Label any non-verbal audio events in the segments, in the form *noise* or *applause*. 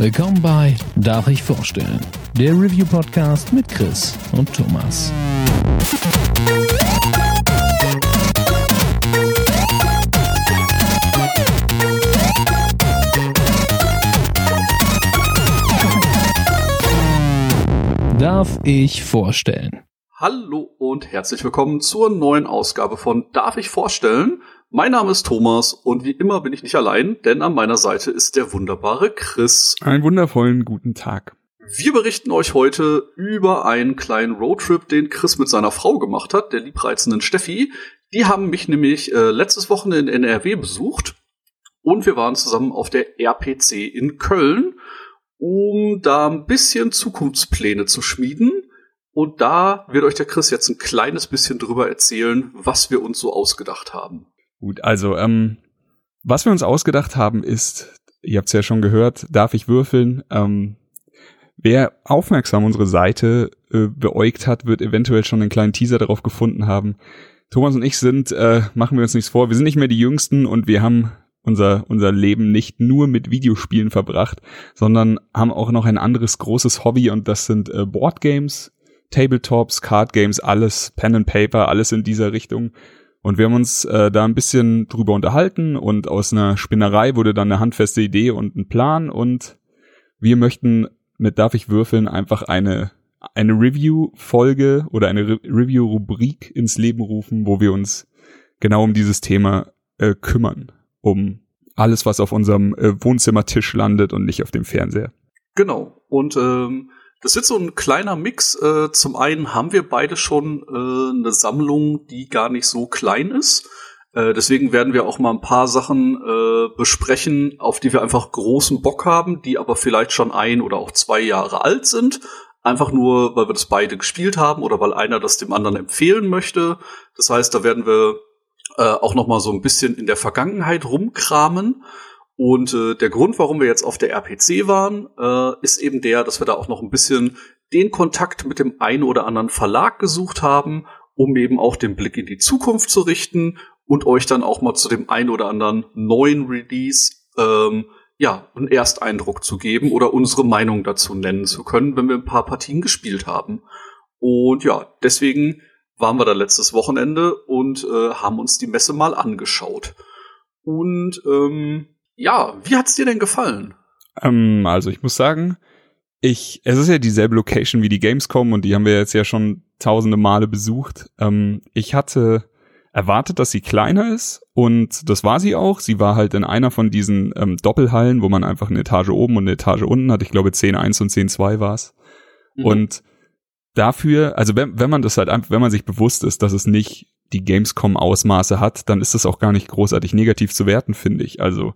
Willkommen bei Darf ich vorstellen? Der Review Podcast mit Chris und Thomas. Darf ich vorstellen? Hallo und herzlich willkommen zur neuen Ausgabe von Darf ich vorstellen? Mein Name ist Thomas und wie immer bin ich nicht allein, denn an meiner Seite ist der wunderbare Chris. Einen wundervollen guten Tag. Wir berichten euch heute über einen kleinen Roadtrip, den Chris mit seiner Frau gemacht hat, der liebreizenden Steffi. Die haben mich nämlich äh, letztes Wochenende in NRW besucht und wir waren zusammen auf der RPC in Köln, um da ein bisschen Zukunftspläne zu schmieden. Und da wird euch der Chris jetzt ein kleines bisschen drüber erzählen, was wir uns so ausgedacht haben. Gut, also ähm, was wir uns ausgedacht haben ist, ihr habt es ja schon gehört, darf ich würfeln? Ähm, wer aufmerksam unsere Seite äh, beäugt hat, wird eventuell schon einen kleinen Teaser darauf gefunden haben. Thomas und ich sind, äh, machen wir uns nichts vor, wir sind nicht mehr die Jüngsten und wir haben unser, unser Leben nicht nur mit Videospielen verbracht, sondern haben auch noch ein anderes großes Hobby und das sind äh, Boardgames, Tabletops, Card Games, alles, Pen and Paper, alles in dieser Richtung. Und wir haben uns äh, da ein bisschen drüber unterhalten und aus einer Spinnerei wurde dann eine handfeste Idee und ein Plan und wir möchten mit Darf ich würfeln einfach eine eine Review-Folge oder eine Re Review-Rubrik ins Leben rufen, wo wir uns genau um dieses Thema äh, kümmern, um alles, was auf unserem äh, Wohnzimmertisch landet und nicht auf dem Fernseher. Genau. Und ähm, das wird so ein kleiner Mix. Äh, zum einen haben wir beide schon äh, eine Sammlung, die gar nicht so klein ist. Äh, deswegen werden wir auch mal ein paar Sachen besprechen, auf die wir einfach großen Bock haben, die aber vielleicht schon ein oder auch zwei Jahre alt sind. Einfach nur, weil wir das beide gespielt haben oder weil einer das dem anderen empfehlen möchte. Das heißt, da werden wir auch noch mal so ein bisschen in der Vergangenheit rumkramen und äh, der Grund, warum wir jetzt auf der RPC waren, äh, ist eben der, dass wir da auch noch ein bisschen den Kontakt mit dem einen oder anderen Verlag gesucht haben, um eben auch den Blick in die Zukunft zu richten und euch dann auch mal zu dem einen oder anderen neuen Release ähm, ja einen Ersteindruck zu geben oder unsere Meinung dazu nennen zu können, wenn wir ein paar Partien gespielt haben. Und ja, deswegen waren wir da letztes Wochenende und äh, haben uns die Messe mal angeschaut. Und ähm, ja, wie hat's dir denn gefallen? Ähm, also ich muss sagen, ich, es ist ja dieselbe Location wie die Gamescom und die haben wir jetzt ja schon tausende Male besucht. Ähm, ich hatte erwartet, dass sie kleiner ist und das war sie auch. Sie war halt in einer von diesen ähm, Doppelhallen, wo man einfach eine Etage oben und eine Etage unten hat. Ich glaube 10.1 und 10.2 war's. Mhm. Und dafür, also wenn, wenn man das halt einfach, wenn man sich bewusst ist, dass es nicht die Gamescom-Ausmaße hat, dann ist das auch gar nicht großartig negativ zu werten, finde ich. Also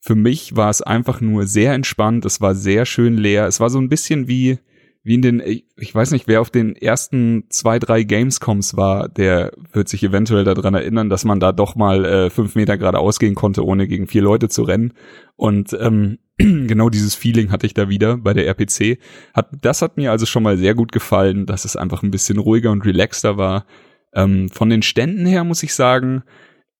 für mich war es einfach nur sehr entspannt, es war sehr schön leer, es war so ein bisschen wie, wie in den, ich weiß nicht, wer auf den ersten zwei, drei Gamescoms war, der wird sich eventuell daran erinnern, dass man da doch mal äh, fünf Meter geradeaus gehen konnte, ohne gegen vier Leute zu rennen. Und ähm, *clears throat* genau dieses Feeling hatte ich da wieder bei der RPC. Hat, das hat mir also schon mal sehr gut gefallen, dass es einfach ein bisschen ruhiger und relaxter war. Ähm, von den Ständen her muss ich sagen,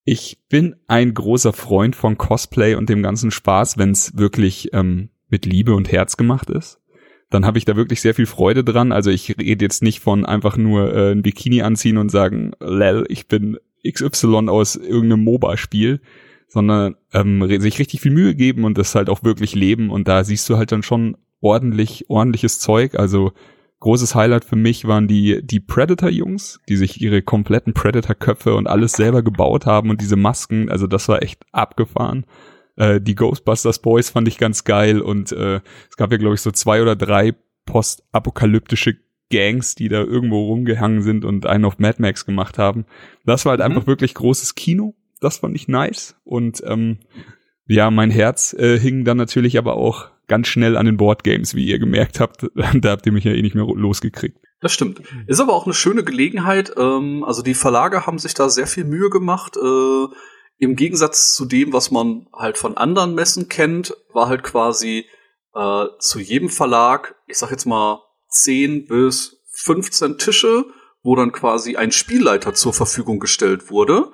ich bin ein großer Freund von Cosplay und dem ganzen Spaß, wenn es wirklich ähm, mit Liebe und Herz gemacht ist. Dann habe ich da wirklich sehr viel Freude dran. Also ich rede jetzt nicht von einfach nur äh, ein Bikini anziehen und sagen, lel, ich bin XY aus irgendeinem MOBA-Spiel, sondern ähm, sich richtig viel Mühe geben und das halt auch wirklich leben. Und da siehst du halt dann schon ordentlich, ordentliches Zeug. Also großes Highlight für mich waren die, die Predator-Jungs, die sich ihre kompletten Predator-Köpfe und alles selber gebaut haben und diese Masken, also das war echt abgefahren. Äh, die Ghostbusters Boys fand ich ganz geil und äh, es gab ja, glaube ich, so zwei oder drei postapokalyptische Gangs, die da irgendwo rumgehangen sind und einen auf Mad Max gemacht haben. Das war halt mhm. einfach wirklich großes Kino. Das fand ich nice. Und ähm, ja, mein Herz äh, hing dann natürlich aber auch ganz schnell an den Boardgames, wie ihr gemerkt habt. *laughs* da habt ihr mich ja eh nicht mehr losgekriegt. Das stimmt. Ist aber auch eine schöne Gelegenheit. Ähm, also die Verlage haben sich da sehr viel Mühe gemacht. Äh, Im Gegensatz zu dem, was man halt von anderen Messen kennt, war halt quasi äh, zu jedem Verlag, ich sag jetzt mal 10 bis 15 Tische, wo dann quasi ein Spielleiter zur Verfügung gestellt wurde.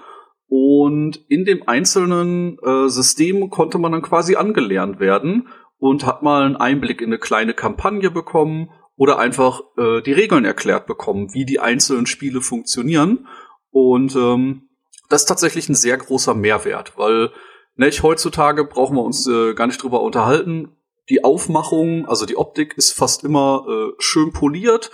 Und in dem einzelnen äh, System konnte man dann quasi angelernt werden und hat mal einen Einblick in eine kleine Kampagne bekommen oder einfach äh, die Regeln erklärt bekommen, wie die einzelnen Spiele funktionieren. Und ähm, das ist tatsächlich ein sehr großer Mehrwert, weil nicht, heutzutage brauchen wir uns äh, gar nicht drüber unterhalten. Die Aufmachung, also die Optik ist fast immer äh, schön poliert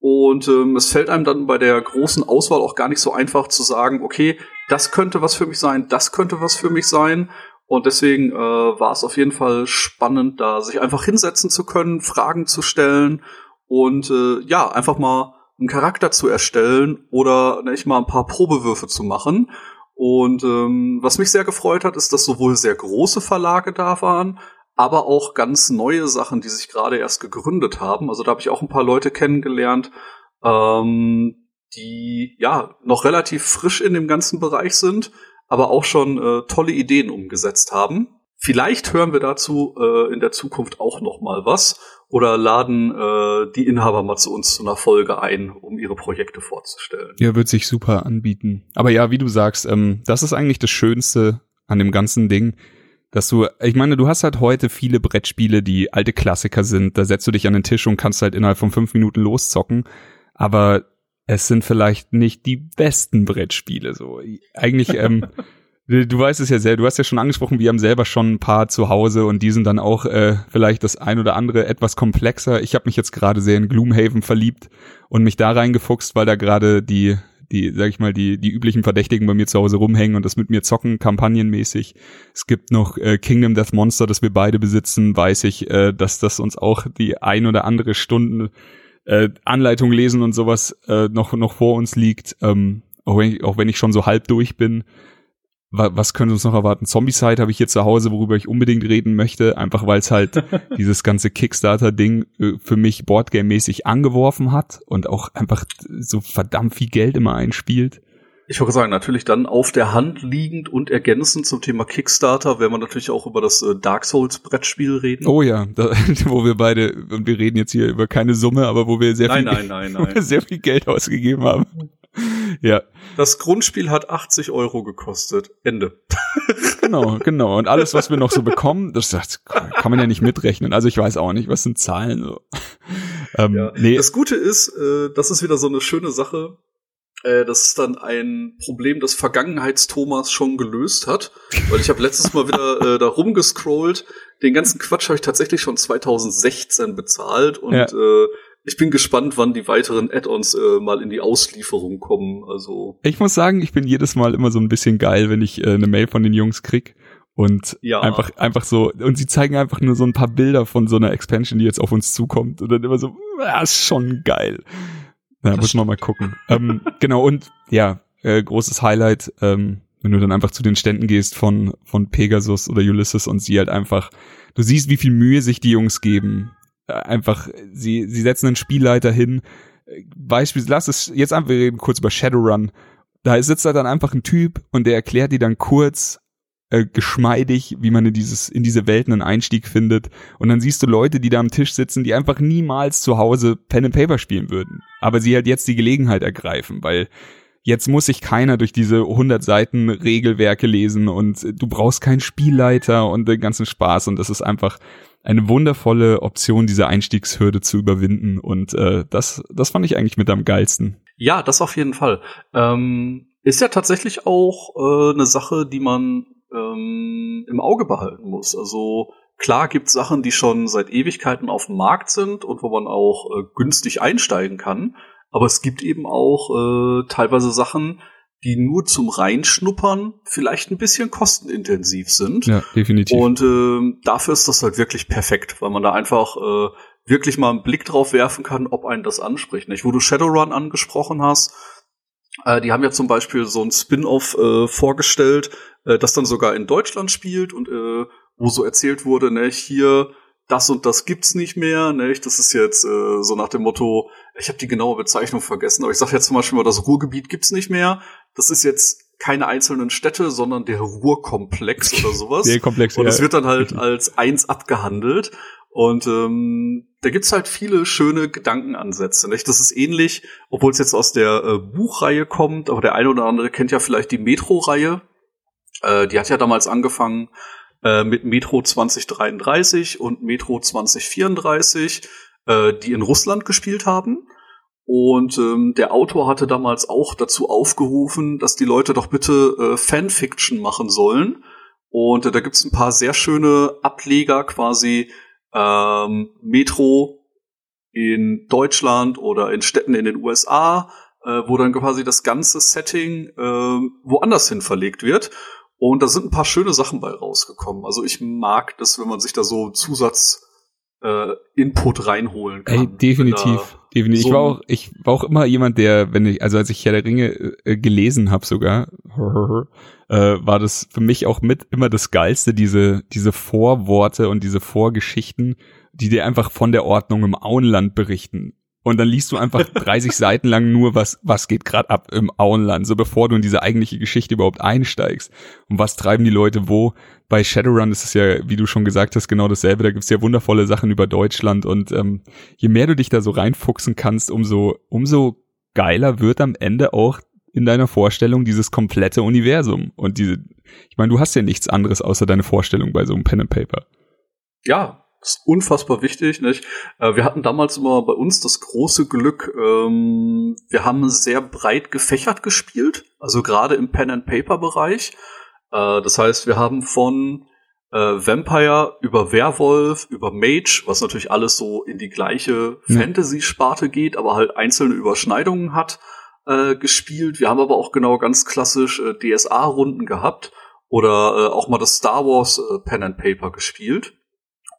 und ähm, es fällt einem dann bei der großen Auswahl auch gar nicht so einfach zu sagen, okay, das könnte was für mich sein, das könnte was für mich sein. Und deswegen äh, war es auf jeden Fall spannend, da sich einfach hinsetzen zu können, Fragen zu stellen und äh, ja, einfach mal einen Charakter zu erstellen oder nicht mal ein paar Probewürfe zu machen. Und ähm, was mich sehr gefreut hat, ist, dass sowohl sehr große Verlage da waren, aber auch ganz neue Sachen, die sich gerade erst gegründet haben. Also da habe ich auch ein paar Leute kennengelernt, ähm, die ja noch relativ frisch in dem ganzen Bereich sind, aber auch schon äh, tolle Ideen umgesetzt haben. Vielleicht hören wir dazu äh, in der Zukunft auch noch mal was oder laden äh, die Inhaber mal zu uns zu einer Folge ein, um ihre Projekte vorzustellen. Ja, wird sich super anbieten. Aber ja, wie du sagst, ähm, das ist eigentlich das Schönste an dem ganzen Ding, dass du, ich meine, du hast halt heute viele Brettspiele, die alte Klassiker sind. Da setzt du dich an den Tisch und kannst halt innerhalb von fünf Minuten loszocken. Aber es sind vielleicht nicht die besten Brettspiele. So eigentlich. Ähm, *laughs* du weißt es ja sehr, du hast ja schon angesprochen, wir haben selber schon ein paar zu Hause und die sind dann auch äh, vielleicht das ein oder andere etwas komplexer. Ich habe mich jetzt gerade sehr in Gloomhaven verliebt und mich da reingefuchst, weil da gerade die die, sag ich mal, die, die üblichen Verdächtigen bei mir zu Hause rumhängen und das mit mir zocken, kampagnenmäßig. Es gibt noch äh, Kingdom Death Monster, das wir beide besitzen, weiß ich, äh, dass das uns auch die ein oder andere Stunden äh, Anleitung lesen und sowas äh, noch, noch vor uns liegt. Ähm, auch, wenn ich, auch wenn ich schon so halb durch bin, was könnte uns noch erwarten? Zombie-Side habe ich hier zu Hause, worüber ich unbedingt reden möchte, einfach weil es halt *laughs* dieses ganze Kickstarter-Ding äh, für mich Boardgame-mäßig angeworfen hat und auch einfach so verdammt viel Geld immer einspielt. Ich würde sagen, natürlich dann auf der Hand liegend und ergänzend zum Thema Kickstarter werden wir natürlich auch über das äh, Dark Souls Brettspiel reden. Oh ja, da, *laughs* wo wir beide, und wir reden jetzt hier über keine Summe, aber wo wir sehr, nein, viel, nein, nein, *laughs* nein. sehr viel Geld ausgegeben haben. *laughs* ja. Das Grundspiel hat 80 Euro gekostet. Ende. genau, genau. Und alles, was wir noch so bekommen, das, das kann man ja nicht mitrechnen. Also ich weiß auch nicht, was sind Zahlen. So. Ähm, ja. nee. Das Gute ist, äh, das ist wieder so eine schöne Sache. Äh, das ist dann ein Problem, das Vergangenheits-Thomas schon gelöst hat. Weil ich habe letztes Mal wieder äh, da rumgescrollt. Den ganzen Quatsch habe ich tatsächlich schon 2016 bezahlt und ja. äh, ich bin gespannt, wann die weiteren Add-ons äh, mal in die Auslieferung kommen. Also ich muss sagen, ich bin jedes Mal immer so ein bisschen geil, wenn ich äh, eine Mail von den Jungs krieg und ja. einfach einfach so und sie zeigen einfach nur so ein paar Bilder von so einer Expansion, die jetzt auf uns zukommt und dann immer so, ja, ist schon geil. Ja, muss man mal gucken. *laughs* ähm, genau und ja, äh, großes Highlight, ähm, wenn du dann einfach zu den Ständen gehst von von Pegasus oder Ulysses und sie halt einfach, du siehst, wie viel Mühe sich die Jungs geben einfach, sie, sie setzen einen Spielleiter hin. Beispiel, lass es jetzt einfach reden kurz über Shadowrun. Da sitzt da dann einfach ein Typ und der erklärt dir dann kurz, äh, geschmeidig, wie man in dieses, in diese Welten einen Einstieg findet. Und dann siehst du Leute, die da am Tisch sitzen, die einfach niemals zu Hause Pen and Paper spielen würden. Aber sie halt jetzt die Gelegenheit ergreifen, weil jetzt muss sich keiner durch diese 100 Seiten Regelwerke lesen und du brauchst keinen Spielleiter und den ganzen Spaß und das ist einfach, eine wundervolle Option, diese Einstiegshürde zu überwinden. Und äh, das, das fand ich eigentlich mit am geilsten. Ja, das auf jeden Fall. Ähm, ist ja tatsächlich auch äh, eine Sache, die man ähm, im Auge behalten muss. Also klar gibt Sachen, die schon seit Ewigkeiten auf dem Markt sind und wo man auch äh, günstig einsteigen kann. Aber es gibt eben auch äh, teilweise Sachen, die nur zum Reinschnuppern vielleicht ein bisschen kostenintensiv sind. Ja, definitiv. Und äh, dafür ist das halt wirklich perfekt, weil man da einfach äh, wirklich mal einen Blick drauf werfen kann, ob einen das anspricht. Nicht? Wo du Shadowrun angesprochen hast, äh, die haben ja zum Beispiel so ein Spin-off äh, vorgestellt, äh, das dann sogar in Deutschland spielt und äh, wo so erzählt wurde, ne, hier das und das gibt's nicht mehr. Ne? Das ist jetzt äh, so nach dem Motto, ich habe die genaue Bezeichnung vergessen, aber ich sage jetzt zum Beispiel mal, das Ruhrgebiet gibt's nicht mehr. Das ist jetzt keine einzelnen Städte, sondern der Ruhrkomplex oder sowas. Der Komplex, Und es ja. wird dann halt als eins abgehandelt. Und ähm, da gibt's halt viele schöne Gedankenansätze. Nicht? Das ist ähnlich, obwohl es jetzt aus der äh, Buchreihe kommt, aber der eine oder andere kennt ja vielleicht die Metro-Reihe. Äh, die hat ja damals angefangen äh, mit Metro 2033 und Metro 2034, äh, die in Russland gespielt haben. Und ähm, der Autor hatte damals auch dazu aufgerufen, dass die Leute doch bitte äh, Fanfiction machen sollen. Und äh, da gibt's ein paar sehr schöne Ableger, quasi ähm, Metro in Deutschland oder in Städten in den USA, äh, wo dann quasi das ganze Setting äh, woanders hin verlegt wird. Und da sind ein paar schöne Sachen bei rausgekommen. Also ich mag das, wenn man sich da so Zusatz äh, Input reinholen kann. Ey, definitiv. Definitiv. So ich war auch, ich war auch immer jemand, der, wenn ich, also als ich Herr der Ringe äh, gelesen habe sogar, *laughs* äh, war das für mich auch mit immer das Geilste, diese, diese Vorworte und diese Vorgeschichten, die dir einfach von der Ordnung im Auenland berichten. Und dann liest du einfach *laughs* 30 Seiten lang nur, was, was geht gerade ab im Auenland, so bevor du in diese eigentliche Geschichte überhaupt einsteigst. Und was treiben die Leute wo? Bei Shadowrun ist es ja, wie du schon gesagt hast, genau dasselbe. Da gibt's ja wundervolle Sachen über Deutschland. Und ähm, je mehr du dich da so reinfuchsen kannst, umso, umso geiler wird am Ende auch in deiner Vorstellung dieses komplette Universum. Und diese, ich meine, du hast ja nichts anderes außer deine Vorstellung bei so einem Pen and Paper. Ja, ist unfassbar wichtig. Nicht? Äh, wir hatten damals immer bei uns das große Glück, ähm, wir haben sehr breit gefächert gespielt, also gerade im Pen-and-Paper-Bereich. Äh, das heißt, wir haben von äh, Vampire über Werwolf, über Mage, was natürlich alles so in die gleiche. Fantasy-Sparte geht, aber halt einzelne Überschneidungen hat, äh, gespielt. Wir haben aber auch genau ganz klassisch DSA-Runden gehabt oder auch mal das Star Wars Pen and Paper gespielt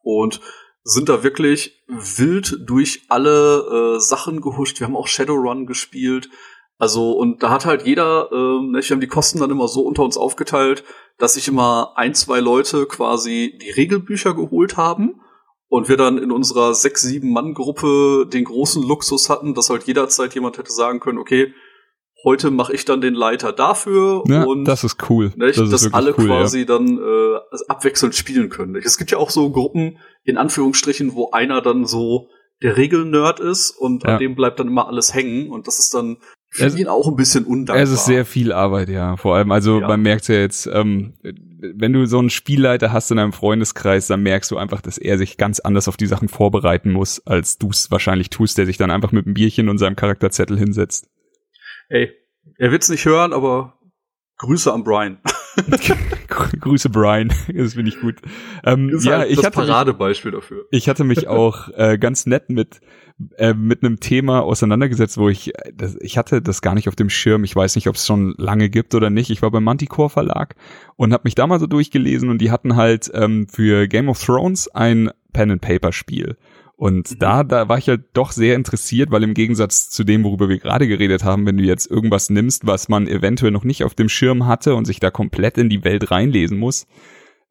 und sind da wirklich wild durch alle äh, Sachen gehuscht. Wir haben auch Shadowrun gespielt. Also, und da hat halt jeder, äh, ne, wir haben die Kosten dann immer so unter uns aufgeteilt, dass sich immer ein, zwei Leute quasi die Regelbücher geholt haben und wir dann in unserer sechs, sieben Mann-Gruppe den großen Luxus hatten, dass halt jederzeit jemand hätte sagen können, okay, heute mache ich dann den Leiter dafür ja, und das ist cool. Nicht, das dass alle cool, quasi ja. dann äh, abwechselnd spielen können. Es gibt ja auch so Gruppen in Anführungsstrichen, wo einer dann so der Regelnerd ist und ja. an dem bleibt dann immer alles hängen und das ist dann für es, ihn auch ein bisschen undankbar. Es ist sehr viel Arbeit, ja. Vor allem, also man merkt ja jetzt, ähm, wenn du so einen Spielleiter hast in einem Freundeskreis, dann merkst du einfach, dass er sich ganz anders auf die Sachen vorbereiten muss, als du es wahrscheinlich tust, der sich dann einfach mit einem Bierchen und seinem Charakterzettel hinsetzt. Ey, er wird's nicht hören, aber Grüße an Brian. *laughs* Grüße Brian, das finde ich gut. Ähm, ist ja, halt ich das hatte Paradebeispiel mich, dafür. Ich hatte mich auch äh, ganz nett mit äh, mit einem Thema auseinandergesetzt, wo ich äh, das, ich hatte das gar nicht auf dem Schirm. Ich weiß nicht, ob es schon lange gibt oder nicht. Ich war beim Manticore Verlag und habe mich da mal so durchgelesen und die hatten halt ähm, für Game of Thrones ein Pen and Paper Spiel und mhm. da, da war ich halt doch sehr interessiert, weil im Gegensatz zu dem, worüber wir gerade geredet haben, wenn du jetzt irgendwas nimmst, was man eventuell noch nicht auf dem Schirm hatte und sich da komplett in die Welt reinlesen muss,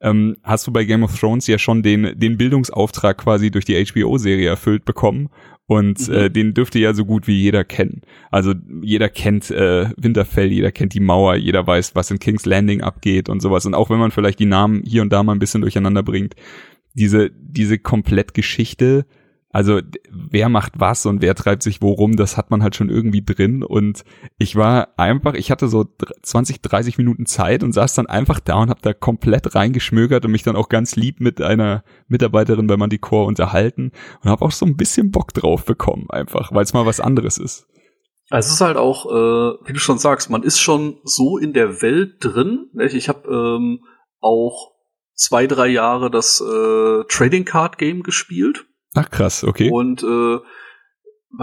ähm, hast du bei Game of Thrones ja schon den, den Bildungsauftrag quasi durch die HBO-Serie erfüllt bekommen. Und mhm. äh, den dürfte ja so gut wie jeder kennen. Also jeder kennt äh, Winterfell, jeder kennt die Mauer, jeder weiß, was in King's Landing abgeht und sowas. Und auch wenn man vielleicht die Namen hier und da mal ein bisschen durcheinander bringt, diese, diese Komplettgeschichte, also wer macht was und wer treibt sich worum, das hat man halt schon irgendwie drin. Und ich war einfach, ich hatte so 20, 30 Minuten Zeit und saß dann einfach da und habe da komplett reingeschmögert und mich dann auch ganz lieb mit einer Mitarbeiterin bei Manticore unterhalten und habe auch so ein bisschen Bock drauf bekommen, einfach, weil es mal was anderes ist. Es ist halt auch, äh, wie du schon sagst, man ist schon so in der Welt drin. Ich habe ähm, auch zwei, drei Jahre das äh, Trading Card Game gespielt. Ach krass, okay. Und äh,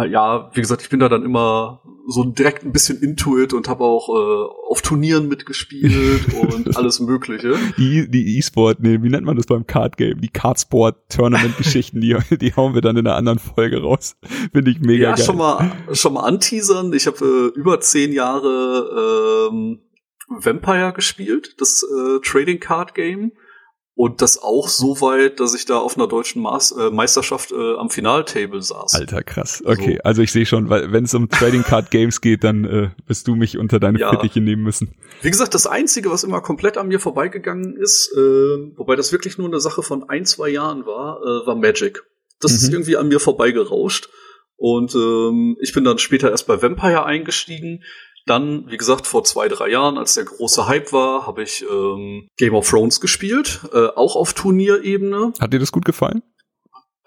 ja, wie gesagt, ich bin da dann immer so direkt ein bisschen into it und habe auch äh, auf Turnieren mitgespielt *laughs* und alles Mögliche. Die die E-Sport, nee, wie nennt man das beim Card Game? Die Cardsport Tournament Geschichten, die *laughs* die hauen wir dann in einer anderen Folge raus. Finde ich mega ja, geil. Ja, schon mal schon mal anteasern. Ich habe äh, über zehn Jahre ähm, Vampire gespielt, das äh, Trading Card Game. Und das auch so weit, dass ich da auf einer deutschen Maß, äh, Meisterschaft äh, am Finaltable saß. Alter, krass. Okay, also, also ich sehe schon, weil wenn es um Trading Card Games geht, dann äh, wirst du mich unter deine ja. Fittiche nehmen müssen. Wie gesagt, das Einzige, was immer komplett an mir vorbeigegangen ist, äh, wobei das wirklich nur eine Sache von ein, zwei Jahren war, äh, war Magic. Das mhm. ist irgendwie an mir vorbeigerauscht. Und ähm, ich bin dann später erst bei Vampire eingestiegen Dann, wie gesagt, vor zwei, drei Jahren, als der große Hype war, habe ich ähm, Game of Thrones gespielt, äh, auch auf Turnierebene. Hat dir das gut gefallen?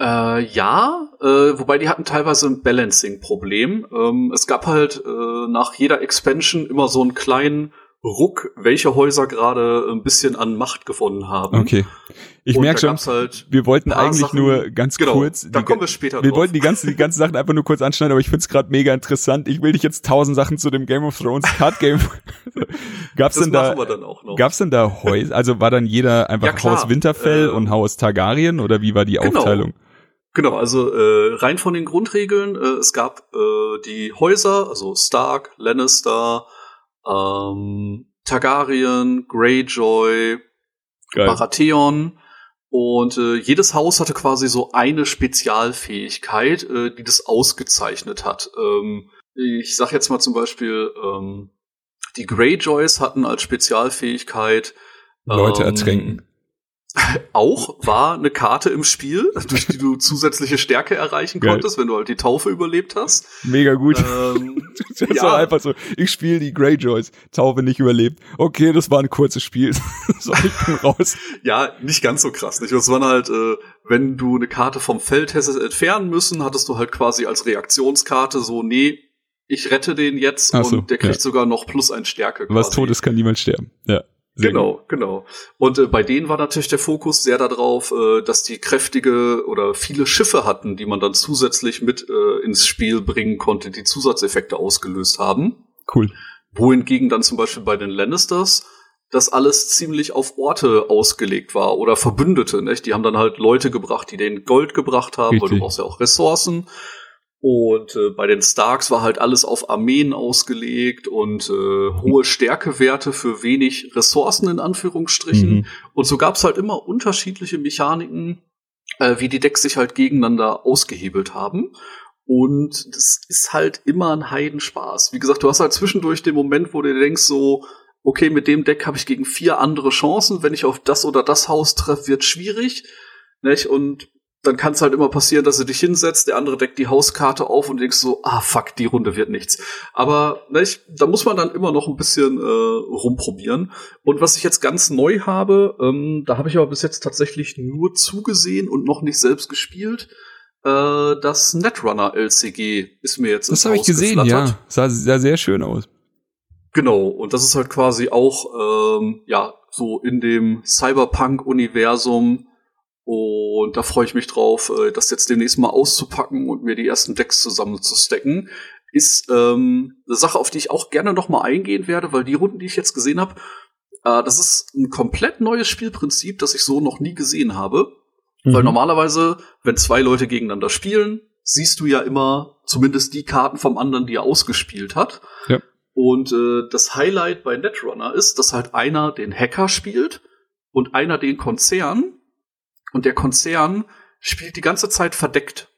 Äh, ja, äh, wobei die hatten teilweise ein Balancing-Problem. Ähm, es gab halt äh, nach jeder Expansion immer so einen kleinen Ruck, welche Häuser gerade ein bisschen an Macht gewonnen haben. Okay. Ich merke schon, halt wir wollten eigentlich Sachen, nur ganz genau, kurz. Da kommen wir später Wir drauf. wollten die ganzen, die ganzen Sachen einfach nur kurz anschneiden, aber ich find's gerade mega interessant. Ich will dich jetzt tausend Sachen zu dem Game of Thrones Card Game. *laughs* gab's das denn da, gab's denn da Häuser? Also war dann jeder einfach ja, Haus Winterfell äh, und Haus Targaryen oder wie war die genau. Aufteilung? Genau, also äh, rein von den Grundregeln, äh, es gab äh, die Häuser, also Stark, Lannister, ähm, Targaryen, Greyjoy, Geil. Baratheon und äh, jedes Haus hatte quasi so eine Spezialfähigkeit, äh, die das ausgezeichnet hat. Ähm, ich sag jetzt mal zum Beispiel, ähm, die Greyjoys hatten als Spezialfähigkeit Leute ähm, ertränken. Auch war eine Karte im Spiel, durch die du zusätzliche Stärke erreichen Geil. konntest, wenn du halt die Taufe überlebt hast. Mega gut. Ähm, *laughs* das ja. war einfach so, ich spiele die Greyjoys, Taufe nicht überlebt. Okay, das war ein kurzes Spiel. *laughs* so, ich bin raus. Ja, nicht ganz so krass. Nicht? Es waren halt, äh, wenn du eine Karte vom Feld hättest entfernen müssen, hattest du halt quasi als Reaktionskarte so, nee, ich rette den jetzt so, und der kriegt ja. sogar noch plus ein Stärke. Quasi. Was tot ist, kann niemand sterben. Ja. Genau, genau. Und äh, bei denen war natürlich der Fokus sehr darauf, äh, dass die kräftige oder viele Schiffe hatten, die man dann zusätzlich mit äh, ins Spiel bringen konnte, die Zusatzeffekte ausgelöst haben. Cool. Wohingegen dann zum Beispiel bei den Lannisters das alles ziemlich auf Orte ausgelegt war oder Verbündete. Nicht? Die haben dann halt Leute gebracht, die denen Gold gebracht haben, Richtig. weil du brauchst ja auch Ressourcen. Und äh, bei den Starks war halt alles auf Armeen ausgelegt und äh, hohe Stärkewerte für wenig Ressourcen in Anführungsstrichen. Mhm. Und so gab's halt immer unterschiedliche Mechaniken, äh, wie die Decks sich halt gegeneinander ausgehebelt haben. Und das ist halt immer ein Heidenspaß. Wie gesagt, du hast halt zwischendurch den Moment, wo du denkst so, okay, mit dem Deck habe ich gegen vier andere Chancen. Wenn ich auf das oder das Haus treffe, wird schwierig. Nicht? Und dann kann es halt immer passieren, dass du dich hinsetzt, der andere deckt die Hauskarte auf und denkst so, ah fuck, die Runde wird nichts. Aber ne, ich, da muss man dann immer noch ein bisschen äh, rumprobieren. Und was ich jetzt ganz neu habe, ähm, da habe ich aber bis jetzt tatsächlich nur zugesehen und noch nicht selbst gespielt. Äh, das Netrunner LCG ist mir jetzt Das habe ich gesehen, ja. Sah, sah sehr schön aus. Genau, und das ist halt quasi auch ähm, ja so in dem Cyberpunk-Universum und da freue ich mich drauf, äh, das jetzt demnächst mal auszupacken und mir die ersten Decks zusammenzustecken. Ist ähm, eine Sache, auf die ich auch gerne noch mal eingehen werde, weil die Runden, die ich jetzt gesehen habe, äh, das ist ein komplett neues Spielprinzip, das ich so noch nie gesehen habe. Mhm. Weil normalerweise, wenn zwei Leute gegeneinander spielen, siehst du ja immer zumindest die Karten vom anderen, die er ausgespielt hat. Ja. Und äh, das Highlight bei Netrunner ist, dass halt einer den Hacker spielt und einer den Konzern und der Konzern spielt die ganze Zeit verdeckt.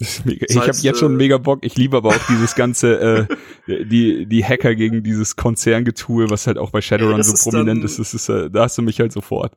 *laughs* Mega, das heißt, ich habe jetzt schon äh, mega Bock. Ich liebe aber auch dieses *laughs* ganze äh, die die Hacker gegen dieses Konzerngetue, was halt auch bei Shadowrun so prominent dann, ist. Das ist äh, da hast du mich halt sofort.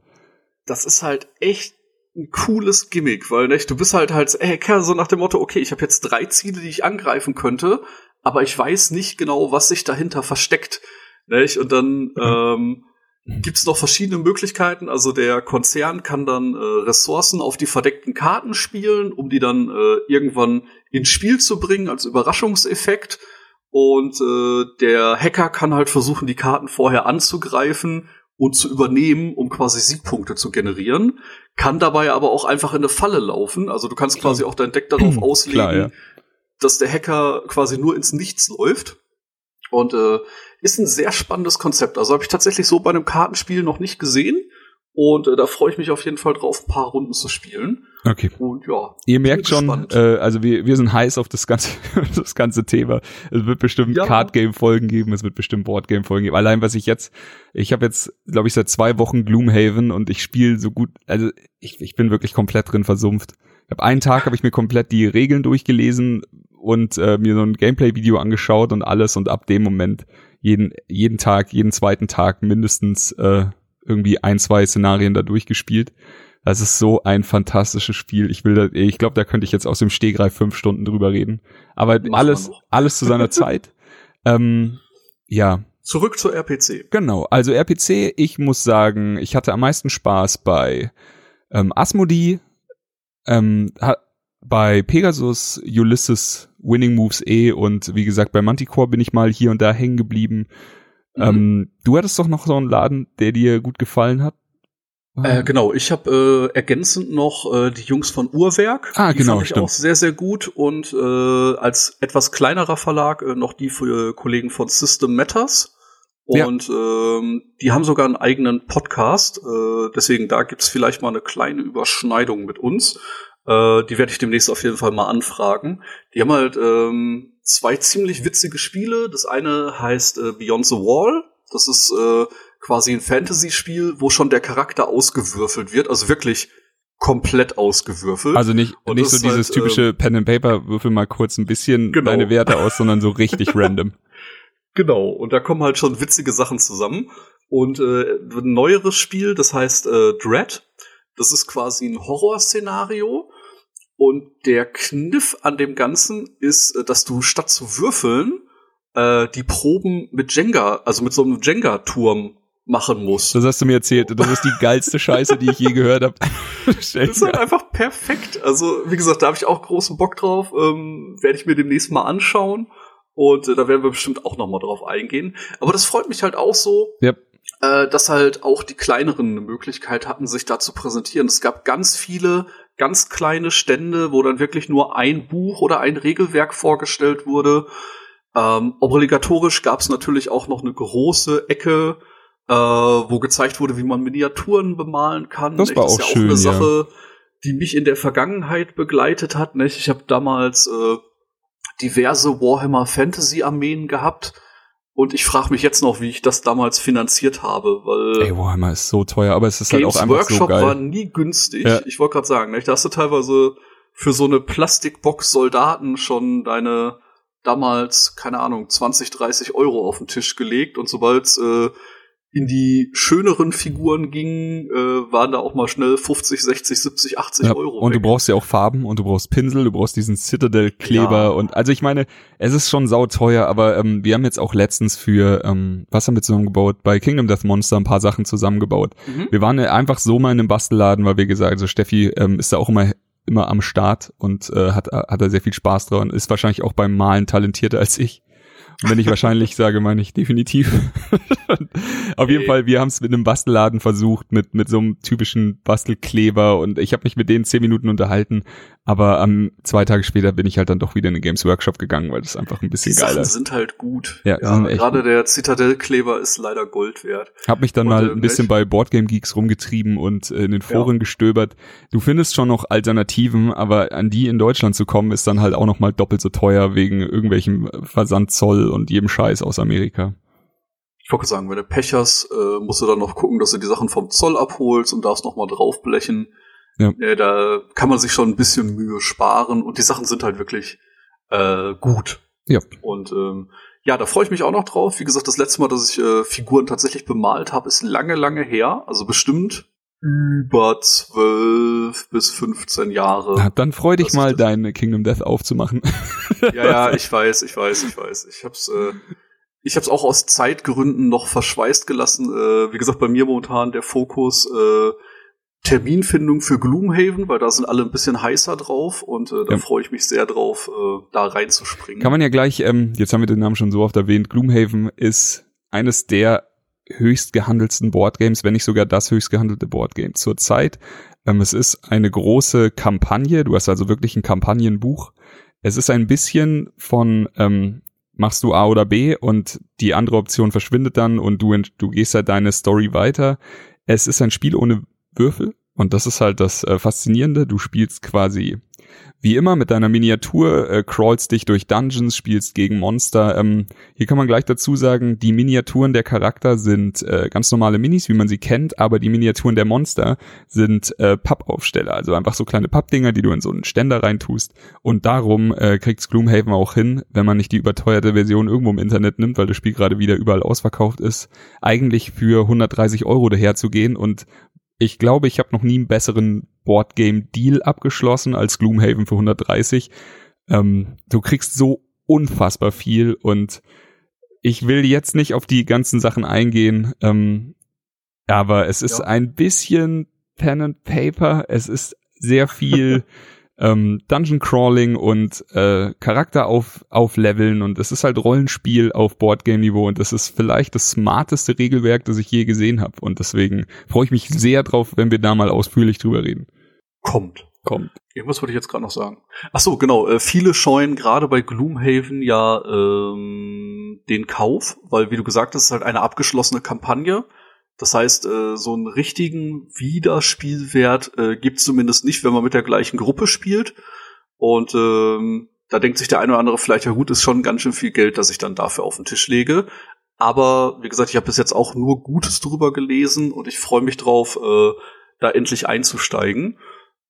Das ist halt echt ein cooles Gimmick, weil nicht, du bist halt halt Hacker so nach dem Motto, okay, ich habe jetzt drei Ziele, die ich angreifen könnte, aber ich weiß nicht genau, was sich dahinter versteckt. Nicht? Und dann mhm. ähm, gibt es noch verschiedene Möglichkeiten. Also der Konzern kann dann äh, Ressourcen auf die verdeckten Karten spielen, um die dann äh, irgendwann ins Spiel zu bringen als Überraschungseffekt. Und äh, der Hacker kann halt versuchen, die Karten vorher anzugreifen und zu übernehmen, um quasi Siegpunkte zu generieren. Kann dabei aber auch einfach in eine Falle laufen. Also du kannst quasi auch dein Deck darauf auslegen, Klar, ja. dass der Hacker quasi nur ins Nichts läuft. Und äh, ist ein sehr spannendes Konzept. Also habe ich tatsächlich so bei einem Kartenspiel noch nicht gesehen. Und äh, da freue ich mich auf jeden Fall drauf, ein paar Runden zu spielen. Okay. Und ja. Ihr merkt schon, äh, also wir, wir sind heiß auf das ganze, *laughs* das ganze Thema. Es wird bestimmt ja. Card-Game-Folgen geben, es wird bestimmt Board-Game-Folgen geben. Allein was ich jetzt, ich habe jetzt, glaube ich, seit zwei Wochen Gloomhaven und ich spiele so gut, also ich, ich bin wirklich komplett drin versumpft. Ich hab einen Tag habe ich mir komplett die Regeln durchgelesen und äh, mir so ein Gameplay-Video angeschaut und alles und ab dem Moment jeden, jeden Tag, jeden zweiten Tag mindestens äh, irgendwie ein, zwei Szenarien da durchgespielt. Das ist so ein fantastisches Spiel. Ich will da, ich glaube, da könnte ich jetzt aus dem Stegreif fünf Stunden drüber reden. Aber Mach alles, alles zu seiner *laughs* Zeit. Ähm, ja. Zurück zur RPC. Genau, also RPC, ich muss sagen, ich hatte am meisten Spaß bei ähm, Asmodee, ähm, bei Pegasus, Ulysses, Winning Moves E und wie gesagt, bei Manticore bin ich mal hier und da hängen geblieben. Mhm. Ähm, du hattest doch noch so einen Laden, der dir gut gefallen hat. Äh, genau, ich habe äh, ergänzend noch äh, die Jungs von Uhrwerk. Ah, die genau, fand ich stimmt. auch sehr, sehr gut. Und äh, als etwas kleinerer Verlag äh, noch die für Kollegen von System Matters. Und ja. ähm, die haben sogar einen eigenen Podcast. Äh, deswegen, da gibt's vielleicht mal eine kleine Überschneidung mit uns. Äh, die werde ich demnächst auf jeden Fall mal anfragen. Die haben halt ähm, zwei ziemlich witzige Spiele. Das eine heißt äh, Beyond the Wall. Das ist äh, quasi ein Fantasy-Spiel, wo schon der Charakter ausgewürfelt wird. Also wirklich komplett ausgewürfelt. Also nicht, Und nicht so dieses halt, typische ähm, Pen and Paper, würfel mal kurz ein bisschen genau. deine Werte aus, sondern so richtig *laughs* random. Genau, und da kommen halt schon witzige Sachen zusammen. Und äh, ein neueres Spiel, das heißt äh, Dread. Das ist quasi ein Horrorszenario. Und der Kniff an dem Ganzen ist, äh, dass du statt zu würfeln äh, die Proben mit Jenga, also mit so einem Jenga-Turm machen musst. Das hast du mir erzählt. Das ist die geilste Scheiße, die ich je gehört habe. *laughs* das ist halt einfach perfekt. Also, wie gesagt, da habe ich auch großen Bock drauf. Ähm, Werde ich mir demnächst mal anschauen. Und äh, da werden wir bestimmt auch noch mal drauf eingehen. Aber das freut mich halt auch so, yep. Äh, dass halt auch die kleineren eine Möglichkeit hatten, sich da zu präsentieren. Es gab ganz viele ganz kleine Stände, wo dann wirklich nur ein Buch oder ein Regelwerk vorgestellt wurde. Ähm, obligatorisch gab es natürlich auch noch eine große Ecke, äh, wo gezeigt wurde, wie man Miniaturen bemalen kann. Das war das auch, ist ja schön, auch eine Sache, die mich in der Vergangenheit begleitet hat. Nicht? Ich habe damals äh, diverse Warhammer Fantasy Armeen gehabt. Und ich frage mich jetzt noch, wie ich das damals finanziert habe, weil Ey, Warhammer ist so teuer, aber es ist Games halt auch einfach Workshop so geil. war nie günstig. Ja. Ich wollte gerade sagen, nicht? da hast du teilweise für so eine Plastikbox Soldaten schon deine damals, keine Ahnung, 20, 30 Euro auf den Tisch gelegt und sobald äh, in die schöneren Figuren ging, äh, waren da auch mal schnell 50, 60, 70, 80 ja, Euro. Und weg. du brauchst ja auch Farben und du brauchst Pinsel, du brauchst diesen Citadel-Kleber Ja. und also ich meine, es ist schon sauteuer, aber ähm, wir haben jetzt auch letztens für, ähm, was haben wir zusammengebaut? Bei Kingdom Death Monster ein paar Sachen zusammengebaut. Mhm. Wir waren einfach so mal in einem Bastelladen, weil wir gesagt, also Steffi ähm, ist da auch immer immer am Start und äh, hat hat da sehr viel Spaß dran, ist wahrscheinlich auch beim Malen talentierter als ich. Und wenn ich wahrscheinlich sage, meine ich definitiv. *laughs* Auf jeden Nee. Fall, wir haben es mit einem Bastelladen versucht, mit, mit so einem typischen Bastelkleber und ich habe mich mit denen zehn Minuten unterhalten, aber ähm, zwei Tage später bin ich halt dann doch wieder in den Games Workshop gegangen, weil das einfach ein Die bisschen Sachen geiler ist. sind halt gut. Ja, Ja, gerade gut. der Citadel-Kleber ist leider Gold wert. Hab mich dann Und, mal äh, ein bisschen bei Boardgame Geeks rumgetrieben und äh, in den Foren gestöbert. Du findest schon noch Alternativen, aber an die in Deutschland zu kommen, ist dann halt auch noch mal doppelt so teuer wegen irgendwelchem Versandzoll und jedem Scheiß aus Amerika. Ich wollte sagen, wenn du Pech hast, äh, musst du dann noch gucken, dass du die Sachen vom Zoll abholst und darfst noch mal draufblechen. Ja. Äh, da kann man sich schon ein bisschen Mühe sparen und die Sachen sind halt wirklich äh, gut. Ja. Und ähm, ja, da freue ich mich auch noch drauf. Wie gesagt, das letzte Mal, dass ich äh, Figuren tatsächlich bemalt habe, ist lange, lange her. Also bestimmt über zwölf bis 15 Jahre. Na, dann freu dich mal, deine Kingdom Death aufzumachen. *laughs* Ja, ja, *laughs* ich weiß, ich weiß, ich weiß. Ich hab's, äh, ich hab's auch aus Zeitgründen noch verschweißt gelassen. Äh, wie gesagt, bei mir momentan der Fokus äh, Terminfindung für Gloomhaven, weil da sind alle ein bisschen heißer drauf und äh, da Ja. freue ich mich sehr drauf, äh, da reinzuspringen. Kann man ja gleich, ähm, jetzt haben wir den Namen schon so oft erwähnt, Gloomhaven ist eines der höchst gehandelsten Boardgames, wenn nicht sogar das höchst gehandelte Boardgame zurzeit. Ähm, es ist eine große Kampagne, du hast also wirklich ein Kampagnenbuch. Es ist ein bisschen von ähm, machst du A oder B und die andere Option verschwindet dann und du, du gehst halt deine Story weiter. Es ist ein Spiel ohne Würfel und das ist halt das äh, Faszinierende. Du spielst quasi wie immer mit deiner Miniatur, äh, crawlst dich durch Dungeons, spielst gegen Monster. Ähm, hier kann man gleich dazu sagen, die Miniaturen der Charakter sind äh, ganz normale Minis, wie man sie kennt, aber die Miniaturen der Monster sind äh, Pappaufsteller, also einfach so kleine Pappdinger, die du in so einen Ständer reintust. Und darum äh, kriegt's Gloomhaven auch hin, wenn man nicht die überteuerte Version irgendwo im Internet nimmt, weil das Spiel gerade wieder überall ausverkauft ist, eigentlich für 130 Euro daherzugehen und ich glaube, ich habe noch nie einen besseren Boardgame-Deal abgeschlossen als Gloomhaven für 130. Ähm, du kriegst so unfassbar viel und ich will jetzt nicht auf die ganzen Sachen eingehen, ähm, aber es ist ja. ein bisschen Pen and Paper. Es ist sehr viel *laughs* ähm, Dungeon Crawling und äh, Charakter auf, aufleveln und es ist halt Rollenspiel auf Boardgame-Niveau und das ist vielleicht das smarteste Regelwerk, das ich je gesehen habe. Und deswegen freue ich mich sehr drauf, wenn wir da mal ausführlich drüber reden. Kommt. Kommt. Irgendwas wollte ich jetzt gerade noch sagen. Ach so, genau. Äh, viele scheuen gerade bei Gloomhaven ja ähm, den Kauf, weil, wie du gesagt hast, ist halt eine abgeschlossene Kampagne. Das heißt, äh, so einen richtigen Wiederspielwert äh, gibt zumindest nicht, wenn man mit der gleichen Gruppe spielt. Und ähm, da denkt sich der eine oder andere vielleicht, ja gut, ist schon ganz schön viel Geld, das ich dann dafür auf den Tisch lege. Aber wie gesagt, ich habe bis jetzt auch nur Gutes drüber gelesen und ich freue mich drauf, äh, da endlich einzusteigen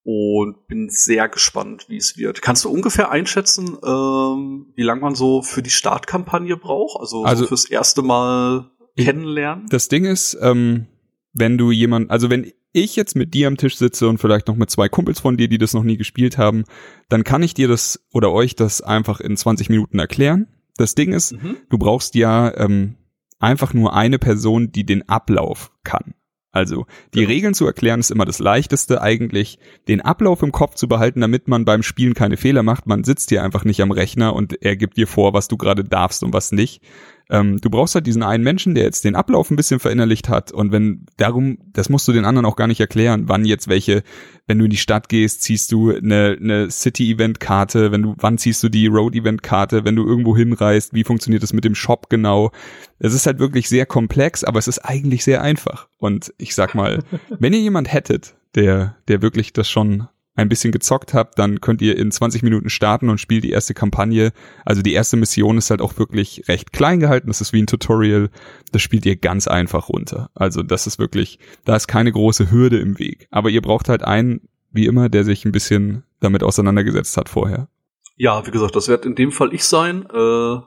und bin sehr gespannt, wie es wird. Kannst du ungefähr einschätzen, ähm, wie lange man so für die Startkampagne braucht? Also, also so fürs erste Mal kennenlernen? Das Ding ist, ähm, wenn du jemand, also wenn ich jetzt mit dir am Tisch sitze und vielleicht noch mit zwei Kumpels von dir, die das noch nie gespielt haben, dann kann ich dir das oder euch das einfach in 20 Minuten erklären. Das Ding ist, mhm. du brauchst ja ähm, einfach nur eine Person, die den Ablauf kann. Also die genau. Regeln zu erklären ist immer das Leichteste eigentlich. Den Ablauf im Kopf zu behalten, damit man beim Spielen keine Fehler macht. Man sitzt hier einfach nicht am Rechner und er gibt dir vor, was du gerade darfst und was nicht. Ähm, du brauchst halt diesen einen Menschen, der jetzt den Ablauf ein bisschen verinnerlicht hat und wenn darum, das musst du den anderen auch gar nicht erklären, wann jetzt welche, wenn du in die Stadt gehst, ziehst du eine, eine City-Event-Karte, wenn du, wann ziehst du die Road-Event-Karte, wenn du irgendwo hinreist, wie funktioniert das mit dem Shop genau? Es ist halt wirklich sehr komplex, aber es ist eigentlich sehr einfach. Und ich sag mal, *laughs* wenn ihr jemand hättet, der, der wirklich das schon ein bisschen gezockt habt, dann könnt ihr in 20 Minuten starten und spielt die erste Kampagne. Also die erste Mission ist halt auch wirklich recht klein gehalten. Das ist wie ein Tutorial. Das spielt ihr ganz einfach runter. Also das ist wirklich, da ist keine große Hürde im Weg. Aber ihr braucht halt einen, wie immer, der sich ein bisschen damit auseinandergesetzt hat vorher. Ja, wie gesagt, das wird in dem Fall ich sein, äh,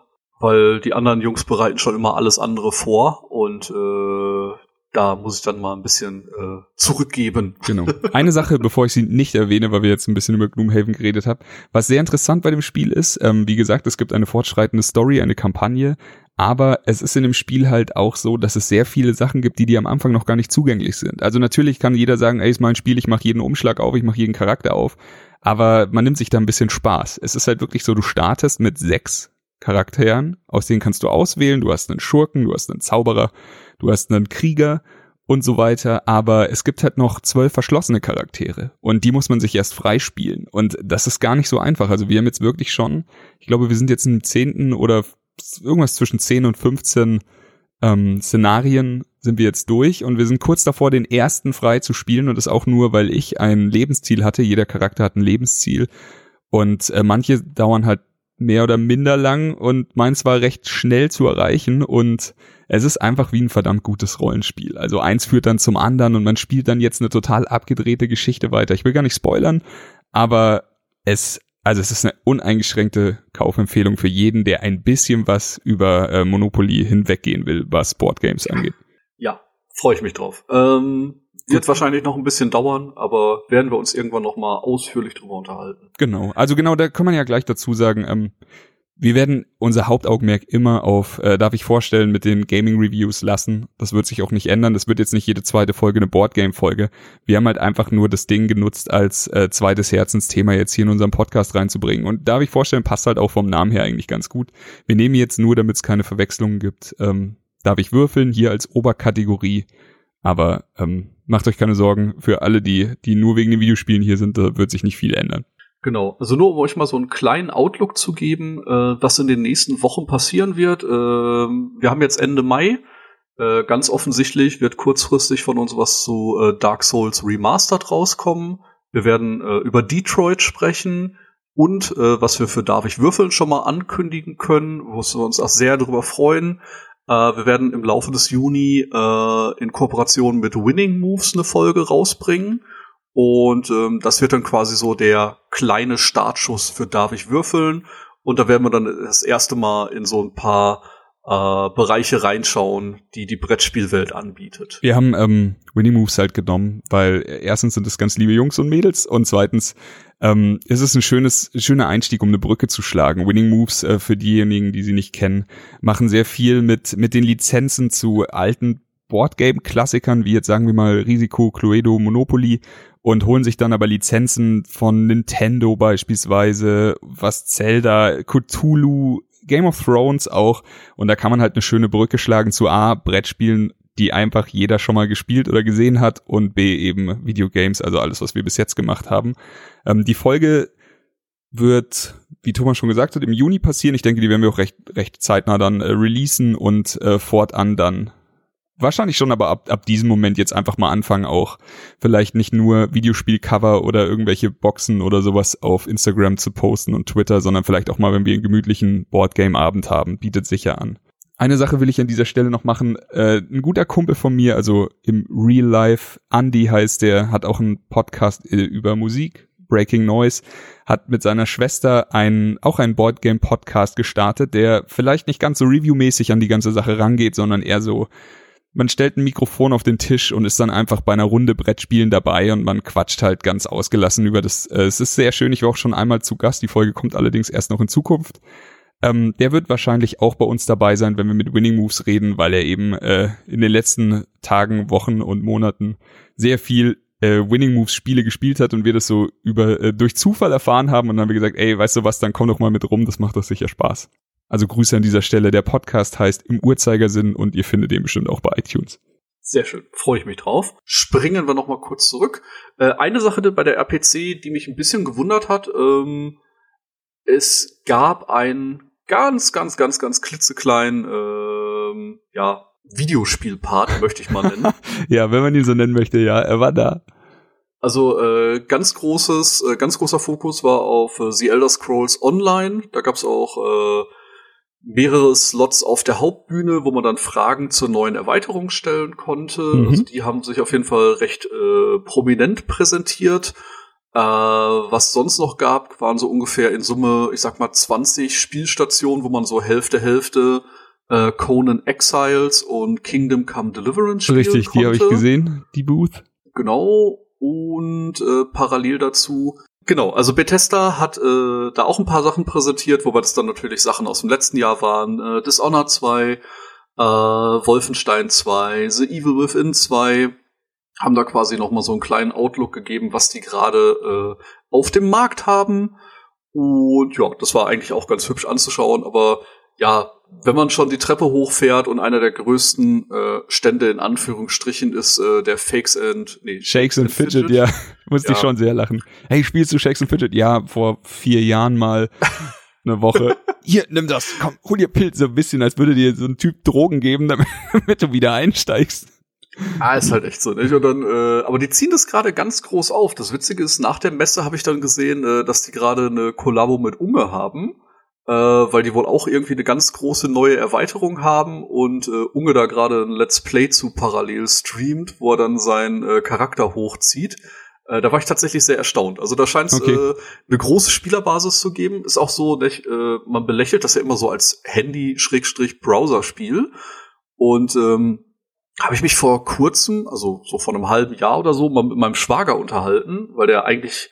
weil die anderen Jungs bereiten schon immer alles andere vor und äh, da muss ich dann mal ein bisschen äh, zurückgeben. Genau. *laughs* Eine Sache, bevor ich sie nicht erwähne, weil wir jetzt ein bisschen über Gloomhaven geredet haben, was sehr interessant bei dem Spiel ist, ähm, wie gesagt, es gibt eine fortschreitende Story, eine Kampagne, aber es ist in dem Spiel halt auch so, dass es sehr viele Sachen gibt, die dir am Anfang noch gar nicht zugänglich sind. Also natürlich kann jeder sagen, ey, ist mein Spiel, ich mache jeden Umschlag auf, ich mache jeden Charakter auf, aber man nimmt sich da ein bisschen Spaß. Es ist halt wirklich so, du startest mit sechs Charakteren, aus denen kannst du auswählen, du hast einen Schurken, du hast einen Zauberer, du hast einen Krieger und so weiter, aber es gibt halt noch zwölf verschlossene Charaktere und die muss man sich erst freispielen und das ist gar nicht so einfach. Also wir haben jetzt wirklich schon, ich glaube, wir sind jetzt im zehnten oder irgendwas zwischen zehn und 15 ähm, Szenarien sind wir jetzt durch und wir sind kurz davor, den ersten frei zu spielen und das auch nur, weil ich ein Lebensziel hatte. Jeder Charakter hat ein Lebensziel und äh, manche dauern halt mehr oder minder lang und meins war recht schnell zu erreichen und es ist einfach wie ein verdammt gutes Rollenspiel. Also eins führt dann zum anderen und man spielt dann jetzt eine total abgedrehte Geschichte weiter. Ich will gar nicht spoilern, aber es, also es ist eine uneingeschränkte Kaufempfehlung für jeden, der ein bisschen was über äh, Monopoly hinweggehen will, was Boardgames angeht. Ja, freue ich mich drauf. Ähm, wird wahrscheinlich noch ein bisschen dauern, aber werden wir uns irgendwann noch mal ausführlich drüber unterhalten. Genau, also genau, da kann man ja gleich dazu sagen, ähm, wir werden unser Hauptaugenmerk immer auf, äh, darf ich vorstellen, mit den Gaming-Reviews lassen. Das wird sich auch nicht ändern. Das wird jetzt nicht jede zweite Folge eine Boardgame-Folge. Wir haben halt einfach nur das Ding genutzt, als äh, zweites Herzensthema jetzt hier in unserem Podcast reinzubringen. Und darf ich vorstellen, passt halt auch vom Namen her eigentlich ganz gut. Wir nehmen jetzt nur, damit es keine Verwechslungen gibt, ähm, darf ich würfeln, hier als Oberkategorie. Aber ähm, macht euch keine Sorgen, für alle, die, die nur wegen den Videospielen hier sind, da wird sich nicht viel ändern. Genau, also nur um euch mal so einen kleinen Outlook zu geben, äh, was in den nächsten Wochen passieren wird. Äh, wir haben jetzt Ende Mai. Äh, ganz offensichtlich wird kurzfristig von uns was zu äh, Dark Souls Remastered rauskommen. Wir werden äh, über Detroit sprechen und äh, was wir für Darf ich würfeln schon mal ankündigen können, wo wir uns auch sehr darüber freuen. wir werden im Laufe des Juni in Kooperation mit Winning Moves eine Folge rausbringen. Und ähm, das wird dann quasi so der kleine Startschuss für Darf ich würfeln. Und da werden wir dann das erste Mal in so ein paar äh, Bereiche reinschauen, die die Brettspielwelt anbietet. Wir haben ähm, Winning Moves halt genommen, weil erstens sind es ganz liebe Jungs und Mädels und zweitens ähm, ist es ein schönes, schöner Einstieg, um eine Brücke zu schlagen. Winning Moves, äh, für diejenigen, die sie nicht kennen, machen sehr viel mit, mit den Lizenzen zu alten Boardgame-Klassikern, wie jetzt sagen wir mal Risiko, Cluedo, Monopoly und holen sich dann aber Lizenzen von Nintendo beispielsweise, was Zelda, Cthulhu, Game of Thrones auch. Und da kann man halt eine schöne Brücke schlagen zu A, Brettspielen, die einfach jeder schon mal gespielt oder gesehen hat und B, eben Videogames, also alles, was wir bis jetzt gemacht haben. Ähm, die Folge wird, wie Thomas schon gesagt hat, im Juni passieren. Ich denke, die werden wir auch recht, recht zeitnah dann äh, releasen und äh, fortan dann wahrscheinlich schon, aber ab, ab diesem Moment jetzt einfach mal anfangen, auch vielleicht nicht nur Videospielcover oder irgendwelche Boxen oder sowas auf Instagram zu posten und Twitter, sondern vielleicht auch mal, wenn wir einen gemütlichen Boardgame-Abend haben, bietet sich ja an. Eine Sache will ich an dieser Stelle noch machen. Äh, ein guter Kumpel von mir, also im Real Life, Andy heißt der, hat auch einen Podcast äh, über Musik, Breaking Noise, hat mit seiner Schwester einen, auch einen Boardgame-Podcast gestartet, der vielleicht nicht ganz so reviewmäßig an die ganze Sache rangeht, sondern eher so man stellt ein Mikrofon auf den Tisch und ist dann einfach bei einer Runde Brettspielen dabei und man quatscht halt ganz ausgelassen über das. Äh, es ist sehr schön, ich war auch schon einmal zu Gast, die Folge kommt allerdings erst noch in Zukunft. Ähm, der wird wahrscheinlich auch bei uns dabei sein, wenn wir mit Winning Moves reden, weil er eben äh, in den letzten Tagen, Wochen und Monaten sehr viel äh, Winning Moves Spiele gespielt hat und wir das so über äh, durch Zufall erfahren haben und dann haben wir gesagt, ey, weißt du was, dann komm doch mal mit rum, das macht doch sicher Spaß. Also Grüße an dieser Stelle. Der Podcast heißt Im Uhrzeigersinn und ihr findet den bestimmt auch bei iTunes. Sehr schön, freue ich mich drauf. Springen wir noch mal kurz zurück. Äh, eine Sache bei der RPC, die mich ein bisschen gewundert hat, ähm, es gab ein ganz, ganz, ganz, ganz klitzekleinen, ähm, ja, Videospielpart, *laughs* möchte ich mal nennen. ja, wenn man ihn so nennen möchte, ja, er war da. Also äh, ganz großes, äh, ganz großer Fokus war auf äh, The Elder Scrolls Online. Da gab's auch äh, mehrere Slots auf der Hauptbühne, wo man dann Fragen zur neuen Erweiterung stellen konnte. Mhm. Also die haben sich auf jeden Fall recht äh, prominent präsentiert. Äh, was sonst noch gab, waren so ungefähr in Summe, ich sag mal, 20 Spielstationen, wo man so Hälfte, Hälfte äh, Conan Exiles und Kingdom Come Deliverance spielen Richtig, konnte. die habe ich gesehen, die Booth. Genau. Und äh, parallel dazu Genau, also Bethesda hat äh, da auch ein paar Sachen präsentiert, wobei das dann natürlich Sachen aus dem letzten Jahr waren. Äh, Dishonored 2, äh, Wolfenstein 2, The Evil Within 2, haben da quasi noch mal so einen kleinen Outlook gegeben, was die gerade äh, auf dem Markt haben. Und ja, das war eigentlich auch ganz hübsch anzuschauen, aber ja, wenn man schon die Treppe hochfährt und einer der größten äh, Stände in Anführungsstrichen ist äh, der Fakes and nee, Shakes and Fidget, Fidget. ja, *laughs* musste ja. ich schon sehr lachen. Hey, spielst du Shakes and Fidget? Ja, vor vier Jahren mal *laughs* eine Woche. Hier, nimm das, komm, hol dir Pilz so ein bisschen, als würde dir so ein Typ Drogen geben, damit, *laughs* damit du wieder einsteigst. Ah, ist halt echt so, nicht? Und dann, äh, aber die ziehen das gerade ganz groß auf. Das Witzige ist, nach der Messe habe ich dann gesehen, äh, dass die gerade eine Kollabo mit Unge haben äh, weil die wohl auch irgendwie eine ganz große neue Erweiterung haben und äh, Unge da gerade ein Let's Play zu parallel streamt, wo er dann seinen äh, Charakter hochzieht. Äh, da war ich tatsächlich sehr erstaunt. Also da scheint es okay. äh, eine große Spielerbasis zu geben. Ist auch so, nicht, äh, man belächelt das ja immer so als Handy-Browser-Spiel. Und ähm, habe ich mich vor kurzem, also so vor einem halben Jahr oder so, mal mit meinem Schwager unterhalten, weil der eigentlich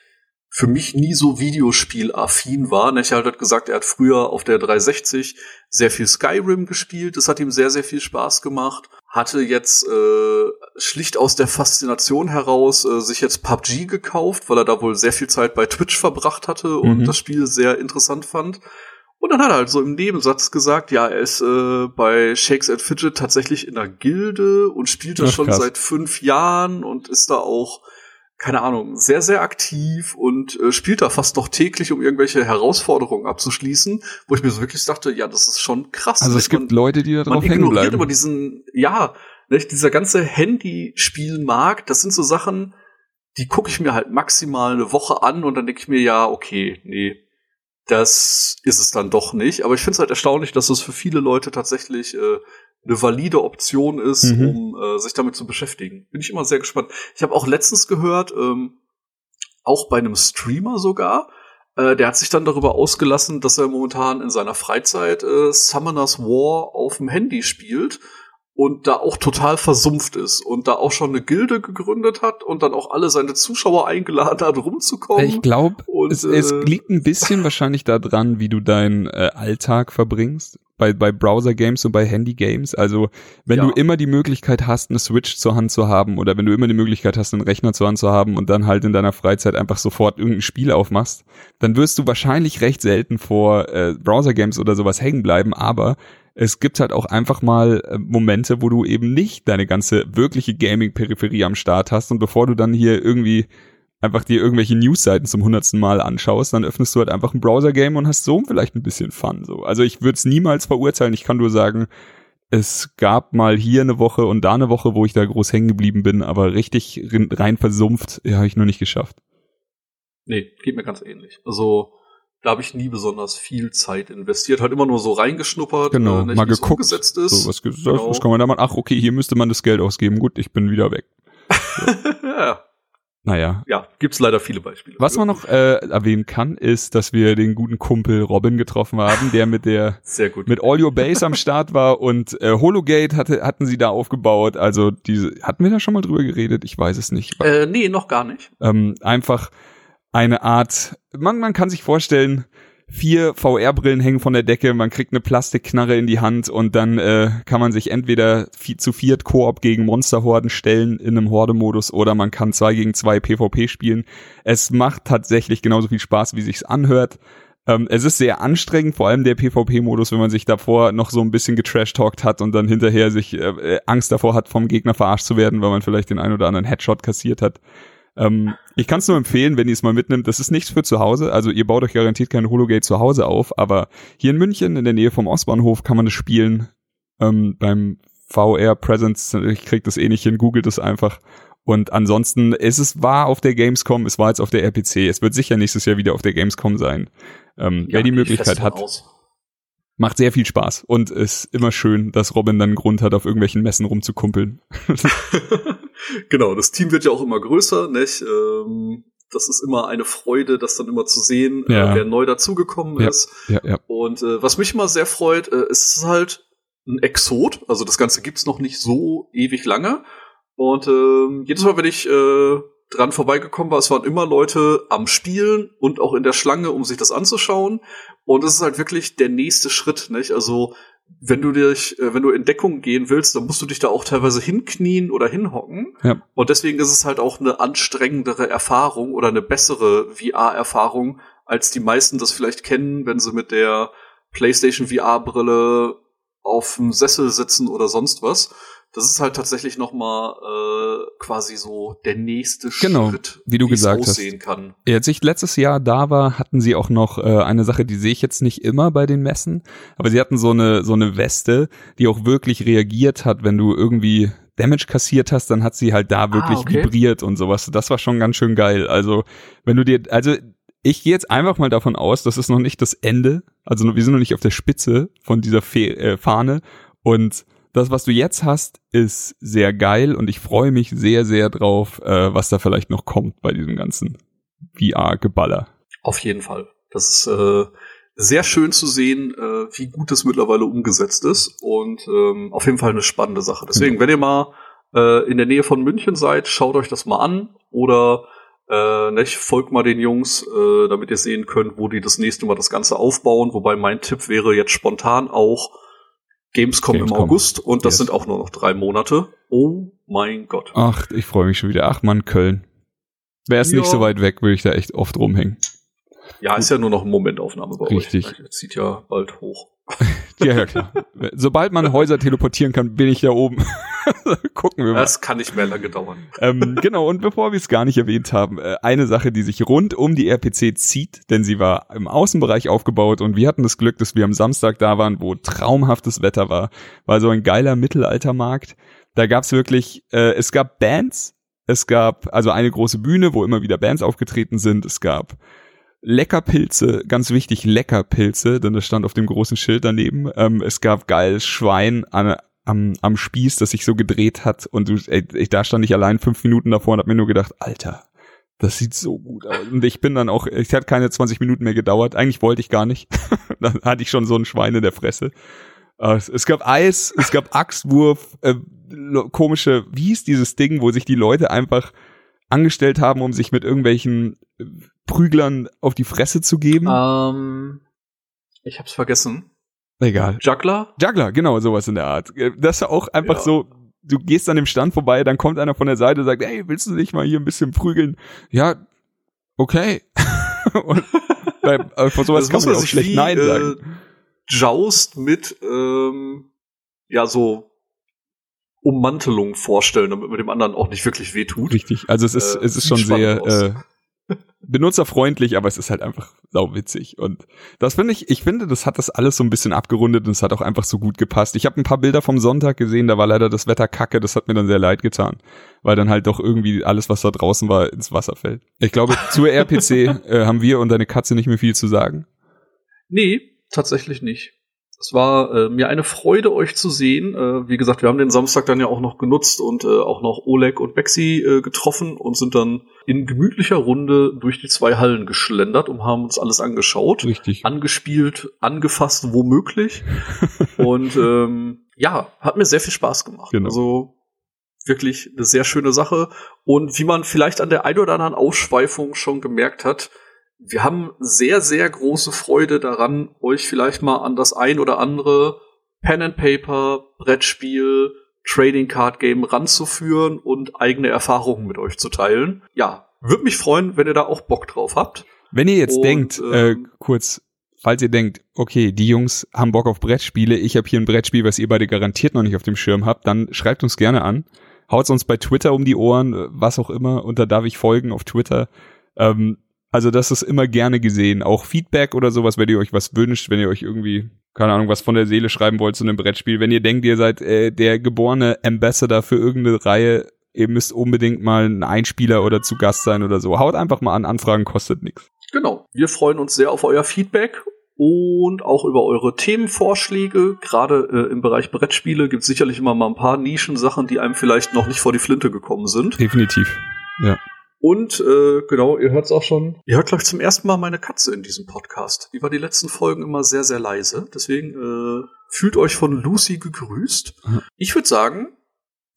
für mich nie so Videospiel-affin war. Er hat halt gesagt, er hat früher auf der 360 sehr viel Skyrim gespielt. Das hat ihm sehr, sehr viel Spaß gemacht. Hatte jetzt äh, schlicht aus der Faszination heraus äh, sich jetzt PUBG gekauft, weil er da wohl sehr viel Zeit bei Twitch verbracht hatte und mhm. das Spiel sehr interessant fand. Und dann hat er halt so im Nebensatz gesagt, ja, er ist äh, bei Shakes and Fidget tatsächlich in der Gilde und spielt das schon krass. seit fünf Jahren und ist da auch keine Ahnung, sehr, sehr aktiv und äh, spielt da fast noch täglich, um irgendwelche Herausforderungen abzuschließen, wo ich mir so wirklich dachte, ja, das ist schon krass. Also es gibt man, Leute, die da drauf hängen bleiben. Man ignoriert immer diesen, ja, nicht, dieser ganze Handyspielmarkt, das sind so Sachen, die gucke ich mir halt maximal eine Woche an und dann denke ich mir, ja, okay, nee, das ist es dann doch nicht. Aber ich finde es halt erstaunlich, dass es für viele Leute tatsächlich äh, eine valide Option ist, mhm. um äh, sich damit zu beschäftigen. Bin ich immer sehr gespannt. Ich habe auch letztens gehört, ähm, auch bei einem Streamer sogar, Äh, der hat sich dann darüber ausgelassen, dass er momentan in seiner Freizeit äh, Summoners War auf dem Handy spielt und da auch total versumpft ist und da auch schon eine Gilde gegründet hat und dann auch alle seine Zuschauer eingeladen hat, rumzukommen. Ich glaube, es, äh, es liegt ein bisschen wahrscheinlich daran, wie du deinen äh, Alltag verbringst bei, bei Browser-Games und bei Handy-Games. Also wenn ja. du immer die Möglichkeit hast, eine Switch zur Hand zu haben oder wenn du immer die Möglichkeit hast, einen Rechner zur Hand zu haben und dann halt in deiner Freizeit einfach sofort irgendein Spiel aufmachst, dann wirst du wahrscheinlich recht selten vor äh, Browser-Games oder sowas hängen bleiben. Aber es gibt halt auch einfach mal äh, Momente, wo du eben nicht deine ganze wirkliche Gaming-Peripherie am Start hast und bevor du dann hier irgendwie einfach dir irgendwelche Newsseiten zum hundertsten Mal anschaust, dann öffnest du halt einfach ein Browser-Game und hast so vielleicht ein bisschen Fun. So. Also ich würde es niemals verurteilen. Ich kann nur sagen, es gab mal hier eine Woche und da eine Woche, wo ich da groß hängen geblieben bin, aber richtig rein versumpft, ja, habe ich nur nicht geschafft. Nee, geht mir ganz ähnlich. Also da habe ich nie besonders viel Zeit investiert, halt immer nur so reingeschnuppert, genau, äh, mal geguckt, umgesetzt ist. So, was, genau. was kann man da machen? Ach, okay, hier müsste man das Geld ausgeben. Gut, ich bin wieder weg. *laughs* So. ja, naja. Ja, gibt's leider viele Beispiele. Was man noch äh, erwähnen kann, ist, dass wir den guten Kumpel Robin getroffen haben, der mit der *laughs* Sehr gut. mit All Your Base am Start war und äh, Hologate hatte, hatten sie da aufgebaut. Also diese hatten wir da schon mal drüber geredet? Ich weiß es nicht. Äh, nee, noch gar nicht. Ähm, einfach eine Art, man, man kann sich vorstellen, vier VR-Brillen hängen von der Decke, man kriegt eine Plastikknarre in die Hand und dann äh, kann man sich entweder zu viert Koop gegen Monsterhorden stellen in einem Horde-Modus oder man kann zwei gegen zwei PvP spielen. Es macht tatsächlich genauso viel Spaß, wie sich's anhört. Ähm, es ist sehr anstrengend, vor allem der PvP-Modus, wenn man sich davor noch so ein bisschen getrash-talkt hat und dann hinterher sich äh, äh, Angst davor hat, vom Gegner verarscht zu werden, weil man vielleicht den ein oder anderen Headshot kassiert hat. Ähm, ich kann es nur empfehlen, wenn ihr es mal mitnimmt. Das ist nichts für zu Hause. Also ihr baut euch garantiert keine Hologate zu Hause auf, aber hier in München in der Nähe vom Ostbahnhof kann man es spielen. Ähm, beim VR Presence, ich krieg das eh nicht hin, googelt es einfach. Und ansonsten ist es war auf der Gamescom, es war jetzt auf der RPC. Es wird sicher nächstes Jahr wieder auf der Gamescom sein. Ähm, ja, wer die Möglichkeit hat. Aus macht sehr viel Spaß und ist immer schön, dass Robin dann Grund hat, auf irgendwelchen Messen rumzukumpeln. *laughs* genau, das Team wird ja auch immer größer, nicht? Ähm, das ist immer eine Freude, das dann immer zu sehen, äh, ja. äh, wer neu dazugekommen ja, ist. Ja, ja. Und äh, was mich immer sehr freut, äh, ist halt ein Exot. Also das Ganze gibt's noch nicht so ewig lange. Und äh, jedes Mal, wenn ich äh, dran vorbeigekommen war. Es waren immer Leute am Spielen und auch in der Schlange, um sich das anzuschauen. Und es ist halt wirklich der nächste Schritt, nicht? Also, wenn du dich, äh, wenn du in Deckung gehen willst, dann musst du dich da auch teilweise hinknien oder hinhocken. Ja. Und deswegen ist es halt auch eine anstrengendere Erfahrung oder eine bessere VR-Erfahrung, als die meisten das vielleicht kennen, wenn sie mit der PlayStation VR-Brille auf dem Sessel sitzen oder sonst was das ist halt tatsächlich noch mal äh, quasi so der nächste genau, Schritt, wie du gesagt hast. kann. Als ich letztes Jahr da war, hatten sie auch noch äh, eine Sache, die sehe ich jetzt nicht immer bei den Messen, aber sie hatten so eine so eine Weste, die auch wirklich reagiert hat, wenn du irgendwie Damage kassiert hast, dann hat sie halt da wirklich ah, okay. vibriert und sowas. Das war schon ganz schön geil. Also, wenn du dir also ich gehe jetzt einfach mal davon aus, das ist noch nicht das Ende. Also wir sind noch nicht auf der Spitze von dieser Fe äh, Fahne und das, was du jetzt hast, ist sehr geil und ich freue mich sehr, sehr drauf, äh, was da vielleicht noch kommt bei diesem ganzen VR-Geballer. Auf jeden Fall. Das ist äh, sehr schön zu sehen, äh, wie gut es mittlerweile umgesetzt ist und ähm, auf jeden Fall eine spannende Sache. Deswegen, mhm. wenn ihr mal äh, in der Nähe von München seid, schaut euch das mal an oder äh, nicht, folgt mal den Jungs, äh, damit ihr sehen könnt, wo die das nächste Mal das Ganze aufbauen. Wobei mein Tipp wäre jetzt spontan auch Gamescom, Gamescom. im August und das yes. sind auch nur noch drei Monate. Oh mein Gott. Ach, ich freue mich schon wieder. Ach man, Köln. Wäre es ja. nicht so weit weg, würde ich da echt oft rumhängen. Ja, ist ja nur noch eine Momentaufnahme bei Richtig. euch. Richtig. Zieht ja bald hoch. *laughs* ja, ja, klar. Sobald man Häuser teleportieren kann, bin ich da oben. *laughs* Gucken wir mal. Das kann nicht mehr lange dauern. ähm, genau, und bevor wir es gar nicht erwähnt haben, äh, eine Sache, die sich rund um die RPC zieht, denn sie war im Außenbereich aufgebaut und wir hatten das Glück, dass wir am Samstag da waren, wo traumhaftes Wetter war. War so ein geiler Mittelaltermarkt. Da gab's wirklich, äh, es gab Bands, es gab also eine große Bühne, wo immer wieder Bands aufgetreten sind. Es gab Leckerpilze, ganz wichtig, Leckerpilze, denn das stand auf dem großen Schild daneben. Ähm, es gab geiles Schwein an, am, am Spieß, das sich so gedreht hat und du, ey, ich, da stand ich allein fünf Minuten davor und hab mir nur gedacht, Alter, Das sieht so gut aus. Und ich bin dann auch, ich hat keine 20 Minuten mehr gedauert. Eigentlich wollte ich gar nicht. *laughs* dann hatte ich schon so ein Schwein in der Fresse. Äh, es gab Eis, es gab Axtwurf, äh, komische, wie hieß dieses Ding, wo sich die Leute einfach angestellt haben, um sich mit irgendwelchen äh, Prüglern auf die Fresse zu geben? Ähm, ich hab's vergessen. Egal. Juggler? Juggler, genau, sowas in der Art. Äh, das ist auch einfach Ja. so, du gehst an dem Stand vorbei, dann kommt einer von der Seite und sagt, hey, willst du nicht mal hier ein bisschen prügeln? Ja, okay. *laughs* und bei, äh, vor sowas kann man ja auch schlecht wie, Nein sagen. Äh, Joust mit, ähm, ja, so Ummantelung vorstellen, damit man dem anderen auch nicht wirklich wehtut. Richtig. Also es ist, Äh, es ist schon sehr äh, benutzerfreundlich, aber es ist halt einfach sauwitzig. Und das finde ich, ich finde, das hat das alles so ein bisschen abgerundet und es hat auch einfach so gut gepasst. Ich habe ein paar Bilder vom Sonntag gesehen, da war leider das Wetter kacke, das hat mir dann sehr leid getan, weil dann halt doch irgendwie alles, was da draußen war, ins Wasser fällt. Ich glaube, zur RPC *laughs* äh, haben wir und deine Katze nicht mehr viel zu sagen. Nee, tatsächlich nicht. Es war äh, mir eine Freude, euch zu sehen. Äh, wie gesagt, wir haben den Samstag dann ja auch noch genutzt und äh, auch noch Oleg und Bexi äh, getroffen und sind dann in gemütlicher Runde durch die zwei Hallen geschlendert und haben uns alles angeschaut, Richtig. angespielt, angefasst, womöglich. *laughs* und ähm, ja, hat mir sehr viel Spaß gemacht. Genau. Also wirklich eine sehr schöne Sache. Und wie man vielleicht an der ein oder anderen Ausschweifung schon gemerkt hat, wir haben sehr, sehr große Freude daran, euch vielleicht mal an das ein oder andere Pen and Paper, Brettspiel, Trading Card Game ranzuführen und eigene Erfahrungen mit euch zu teilen. Ja, würde mich freuen, wenn ihr da auch Bock drauf habt. Wenn ihr jetzt Und, denkt, ähm, äh, kurz, falls ihr denkt, okay, die Jungs haben Bock auf Brettspiele, ich habe hier ein Brettspiel, was ihr beide garantiert noch nicht auf dem Schirm habt, dann schreibt uns gerne an. Haut's uns bei Twitter um die Ohren, äh, was auch immer, und da darf ich folgen auf Twitter. Ähm, also das ist immer gerne gesehen. Auch Feedback oder sowas, wenn ihr euch was wünscht, wenn ihr euch irgendwie, keine Ahnung, was von der Seele schreiben wollt zu einem Brettspiel. Wenn ihr denkt, ihr seid äh, der geborene Ambassador für irgendeine Reihe, ihr müsst unbedingt mal ein Einspieler oder zu Gast sein oder so. Haut einfach mal an, Anfragen kostet nichts. Genau. Wir freuen uns sehr auf euer Feedback und auch über eure Themenvorschläge. Gerade äh, im Bereich Brettspiele gibt es sicherlich immer mal ein paar Nischensachen, die einem vielleicht noch nicht vor die Flinte gekommen sind. Definitiv. Ja. Und äh, genau, ihr hört es auch schon. Ihr hört gleich zum ersten Mal meine Katze in diesem Podcast. Die war die letzten Folgen immer sehr, sehr leise. Deswegen äh, fühlt euch von Lucy gegrüßt. Ich würde sagen,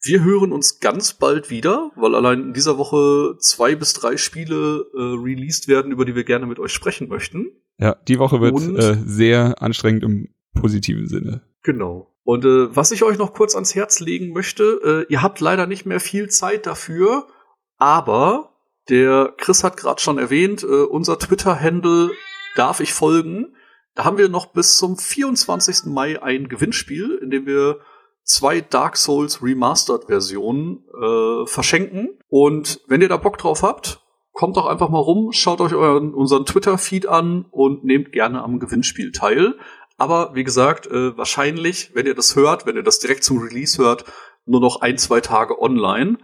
wir hören uns ganz bald wieder, weil allein in dieser Woche zwei bis drei Spiele äh, released werden, über die wir gerne mit euch sprechen möchten. Ja, die Woche wird Und- äh, sehr anstrengend im positiven Sinne. Genau. Und äh, was ich euch noch kurz ans Herz legen möchte, äh, ihr habt leider nicht mehr viel Zeit dafür, aber der Chris hat gerade schon erwähnt, äh, unser Twitter-Handle darf ich folgen. Da haben wir noch bis zum 24. Mai ein Gewinnspiel, in dem wir zwei Dark Souls Remastered-Versionen äh, verschenken. Und wenn ihr da Bock drauf habt, kommt doch einfach mal rum, schaut euch euren, unseren Twitter-Feed an und nehmt gerne am Gewinnspiel teil. Aber wie gesagt, äh, wahrscheinlich, wenn ihr das hört, wenn ihr das direkt zum Release hört, nur noch ein, zwei Tage online.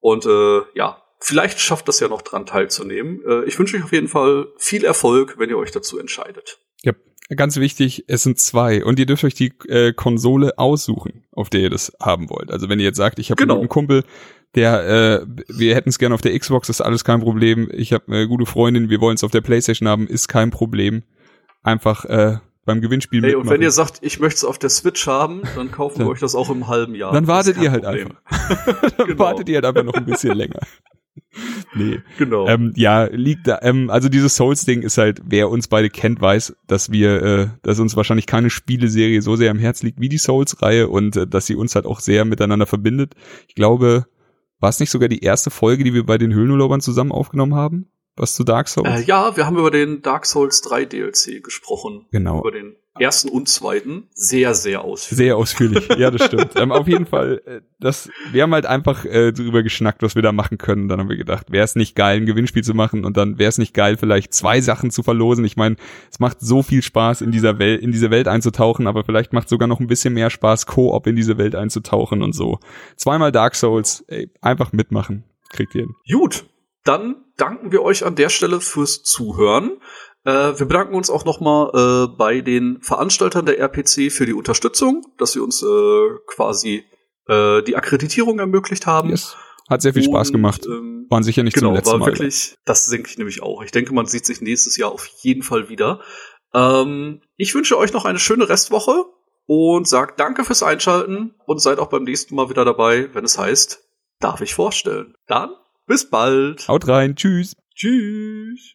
Und äh, ja, vielleicht schafft das ja noch dran teilzunehmen. Äh, ich wünsche euch auf jeden Fall viel Erfolg, wenn ihr euch dazu entscheidet. Ja, ganz wichtig, es sind zwei und ihr dürft euch die äh, Konsole aussuchen, auf der ihr das haben wollt. Also wenn ihr jetzt sagt, ich habe Genau. einen Kumpel, der, äh, wir hätten es gerne auf der Xbox, ist alles kein Problem. Ich habe eine gute Freundin, wir wollen es auf der PlayStation haben, ist kein Problem. Einfach äh, beim Gewinnspiel Hey, und wenn ihr sagt, ich möchte es auf der Switch haben, dann kaufen wir euch das auch im halben Jahr. dann wartet ihr halt Problem. einfach. *laughs* dann Genau. wartet ihr halt einfach noch ein bisschen länger. *laughs* Nee. Genau. Ähm, ja, liegt da, ähm, also dieses Souls-Ding ist halt, wer uns beide kennt, weiß, dass wir, äh, dass uns wahrscheinlich keine Spieleserie so sehr am Herz liegt wie die Souls-Reihe und äh, dass sie uns halt auch sehr miteinander verbindet. Ich glaube, war es nicht sogar die erste Folge, die wir bei den Höhlenurlaubern zusammen aufgenommen haben? Was zu Dark Souls? äh, ja, wir haben über den Dark Souls 3 DLC gesprochen. Genau. Über den ersten und zweiten. Sehr, sehr ausführlich. Sehr ausführlich, ja, das stimmt. *laughs* ähm, auf jeden Fall, äh, das, wir haben halt einfach äh, drüber geschnackt, was wir da machen können. Dann haben wir gedacht, wäre es nicht geil, ein Gewinnspiel zu machen und dann wäre es nicht geil, vielleicht zwei Sachen zu verlosen. Ich meine, es macht so viel Spaß, in dieser Welt, in diese Welt einzutauchen, aber vielleicht macht sogar noch ein bisschen mehr Spaß, Koop in diese Welt einzutauchen und so. Zweimal Dark Souls, ey, einfach mitmachen, kriegt ihr hin. Gut, dann danken wir euch an der Stelle fürs Zuhören. Äh, wir bedanken uns auch nochmal äh, bei den Veranstaltern der RPC für die Unterstützung, dass sie uns äh, quasi äh, die Akkreditierung ermöglicht haben. Yes. Hat sehr viel Spaß Und, gemacht. Ähm, Waren sicher nicht genau, zum letzten war Mal. wirklich, das denke ich nämlich auch. Ich denke, man sieht sich nächstes Jahr auf jeden Fall wieder. Ähm, ich wünsche euch noch eine schöne Restwoche und sagt danke fürs Einschalten und seid auch beim nächsten Mal wieder dabei, wenn es heißt, darf ich vorstellen. Dann bis bald. Haut rein. Tschüss. Tschüss.